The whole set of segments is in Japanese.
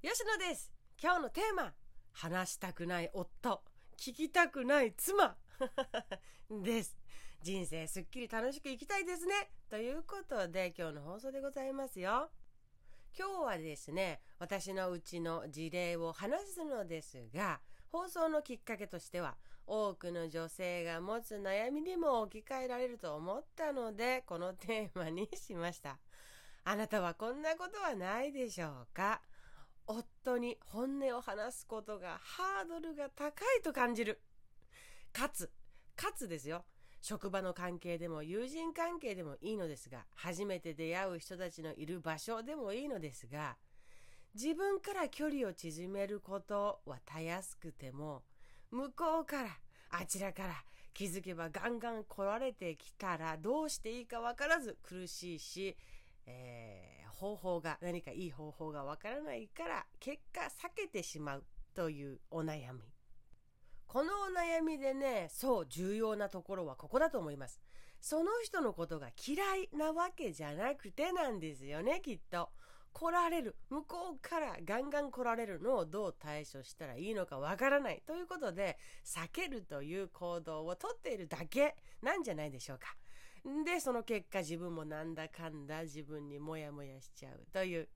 吉野です。今日のテーマ話したくない夫聞きたくない妻 です。人生すっきり楽しく生きたいですね。ということで今日の放送でございますよ。今日はですね私のうちの事例を話すのですが放送のきっかけとしては多くの女性が持つ悩みにも置き換えられると思ったのでこのテーマにしました。あなたはこんなことはないでしょうか？夫に本音を話すことがハードルが高いと感じる。かつ、かつですよ。職場の関係でも友人関係でもいいのですが、初めて出会う人たちのいる場所でもいいのですが、自分から距離を縮めることはたやすくても、向こうから、あちらから気づけばガンガン来られてきたらどうしていいかわからず苦しいし、えー、方法が何かいい方法がわからないから結果避けてしまうというお悩み。このお悩みでねそう重要なところはここだと思います。その人のことが嫌いなわけじゃなくてなんですよねきっと。来られる向こうからガンガン来られるのをどう対処したらいいのかわからないということで避けるという行動をとっているだけなんじゃないでしょうか。で、その結果自分もなんだかんだ自分にモヤモヤしちゃうという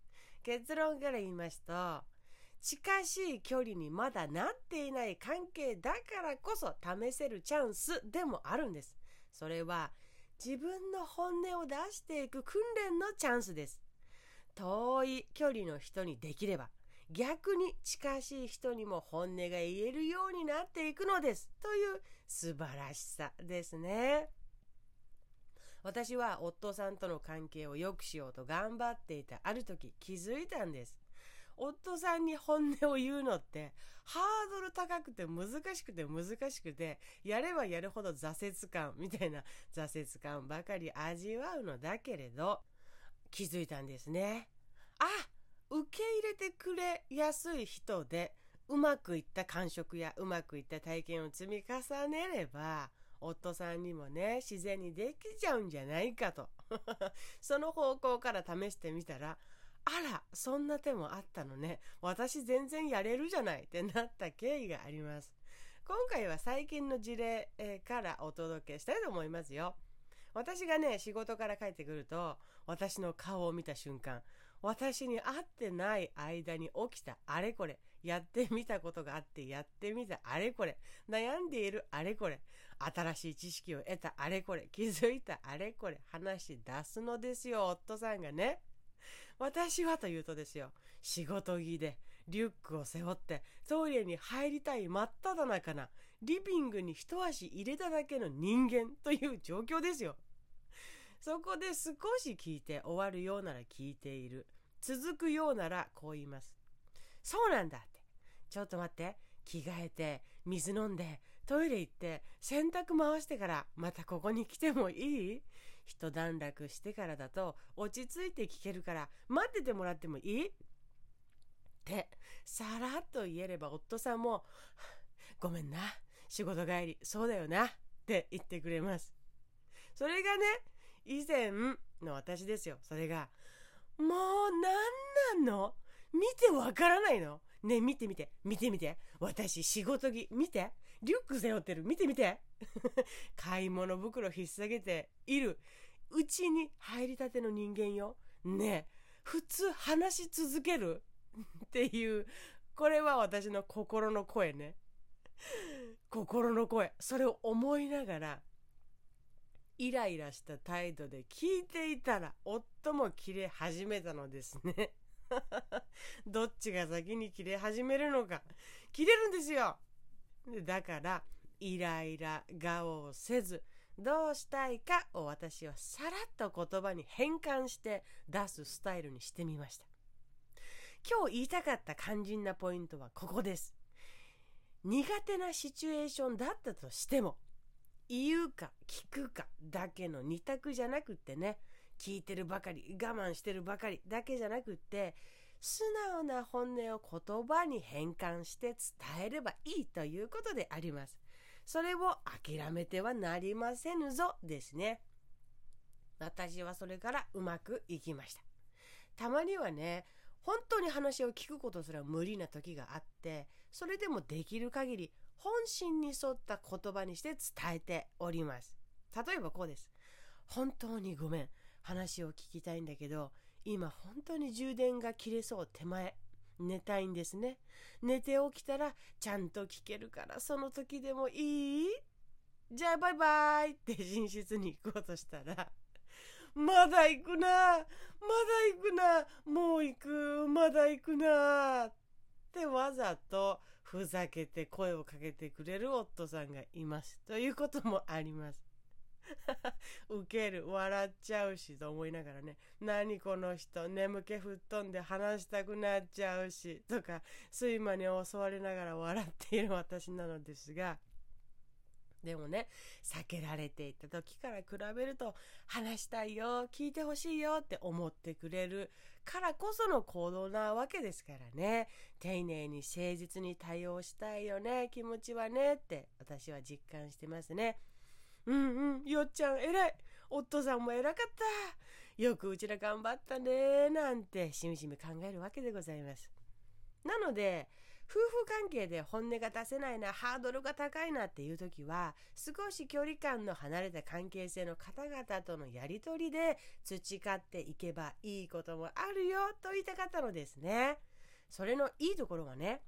結論から言いますと、近しい距離にまだなっていない関係だからこそ試せるチャンスでもあるんです。それは自分の本音を出していく訓練のチャンスです。遠い距離の人にできれば逆に近しい人にも本音が言えるようになっていくのですという素晴らしさですね。私は夫さんとの関係を良くしようと頑張っていたある時気づいたんです。夫さんに本音を言うのってハードル高くて難しくて難しくてやればやるほど挫折感みたいな挫折感ばかり味わうのだけれど気づいたんですね。あ受け入れてくれやすい人でうまくいった感触やうまくいった体験を積み重ねれば夫さんにもね、自然にできちゃうんじゃないかと。その方向から試してみたら、あら、そんな手もあったのね。私全然やれるじゃないってなった経緯があります。今回は最近の事例からお届けしたいと思いますよ。私がね、仕事から帰ってくると、私の顔を見た瞬間、私に会ってない間に起きたあれこれ、やってみたことがあってやってみたあれこれ、悩んでいるあれこれ、新しい知識を得たあれこれ、気づいたあれこれ、話し出すのですよ、夫さんがね。私はというとですよ、仕事着で、リュックを背負って、トイレに入りたい真っ只中な、リビングに一足入れただけの人間という状況ですよ。そこで少し聞いて終わるようなら聞いている。続くようならこう言います。そうなんだ。ちょっと待って。着替えて、水飲んで、トイレ行って、洗濯回してからまたここに来てもいい？一段落してからだと落ち着いて聞けるから待っててもらってもいい？って、さらっと言えれば夫さんも、ごめんな、仕事帰り、そうだよな、って言ってくれます。それがね、以前の私ですよ。それが、もう何なの？見てわからないのね見て見て、見て見て。私仕事着、見て。リュック背負ってる。見て見て。買い物袋引っ提げている。うちに入りたての人間よ。ね普通話し続けるっていう、これは私の心の声ね。心の声。それを思いながら、イライラした態度で聞いていたら、夫も切れ始めたのですね。どっちが先に切れ始めるのか。切れるんですよ。だから、イライラ顔をせず、どうしたいかを私はさらっと言葉に変換して出すスタイルにしてみました。今日言いたかった肝心なポイントはここです。苦手なシチュエーションだったとしても、言うか聞くかだけの二択じゃなくってね、聞いてるばかり、我慢してるばかりだけじゃなくって、素直な本音を言葉に変換して伝えればいいということであります。それを諦めてはなりませぬぞですね。私はそれからうまくいきました。たまにはね、本当に話を聞くことすら無理な時があってそれでもできる限り本心に沿った言葉にして伝えております例えばこうです本当にごめん話を聞きたいんだけど今本当に充電が切れそう手前。寝たいんですね。寝て起きたらちゃんと聞けるからその時でもいい？じゃあバイバイ。って寝室に行こうとしたらまだ行くな。まだ行くな。もう行く。まだ行くな。ってわざとふざけて声をかけてくれる夫さんがいます。ということもあります。ウケる笑っちゃうしと思いながらね。何この人眠気吹っ飛んで話したくなっちゃうしとか睡魔に襲われながら笑っている私なのですが。でもね避けられていた時から比べると話したいよ聞いてほしいよって思ってくれるからこその行動なわけですからね。丁寧に誠実に対応したいよね気持ちはねって私は実感してますね。うんうん、よっちゃん偉い。夫さんも偉かった。よくうちら頑張ったね。なんてしみじみ考えるわけでございます。なので、夫婦関係で本音が出せないな、ハードルが高いなっていう時は、少し距離感の離れた関係性の方々とのやりとりで培っていけばいいこともあるよと言いたかったのですね。それのいいところはね、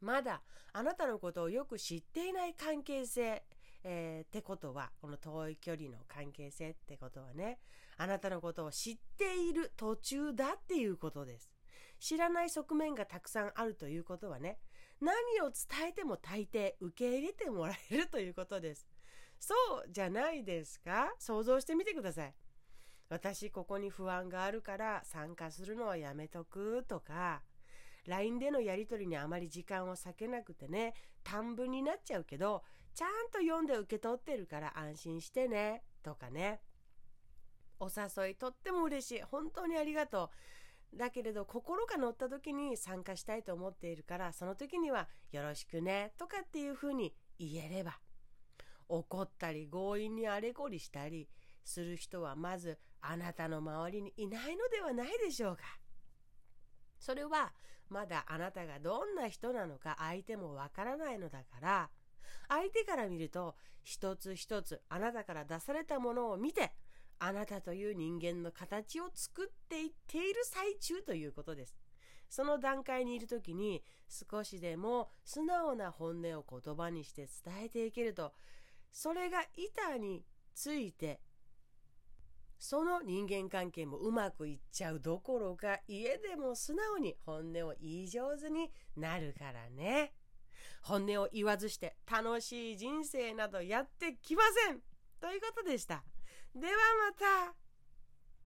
まだあなたのことをよく知っていない関係性えー、ってことは、この遠い距離の関係性ってことはね、あなたのことを知っている途中だっていうことです。知らない側面がたくさんあるということはね、何を伝えても大抵受け入れてもらえるということです。そうじゃないですか想像してみてください。私ここに不安があるから参加するのはやめとくとか、LINE でのやり取りにあまり時間を割けなくてね、短文になっちゃうけど、ちゃんと読んで受け取ってるから安心してね、とかね。お誘いとっても嬉しい。本当にありがとう。だけれど心が乗った時に参加したいと思っているからその時にはよろしくねとかっていうふうに言えれば怒ったり強引にあれこりしたりする人はまずあなたの周りにいないのではないでしょうかそれはまだあなたがどんな人なのか相手もわからないのだから相手から見ると一つ一つあなたから出されたものを見てあなたという人間の形を作っていっている最中ということです。その段階にいる時に少しでも素直な本音を言葉にして伝えていけるとそれが板についてその人間関係もうまくいっちゃうどころか家でも素直に本音を言い上手になるからね。本音を言わずして楽しい人生などやってきませんということでした。ではまた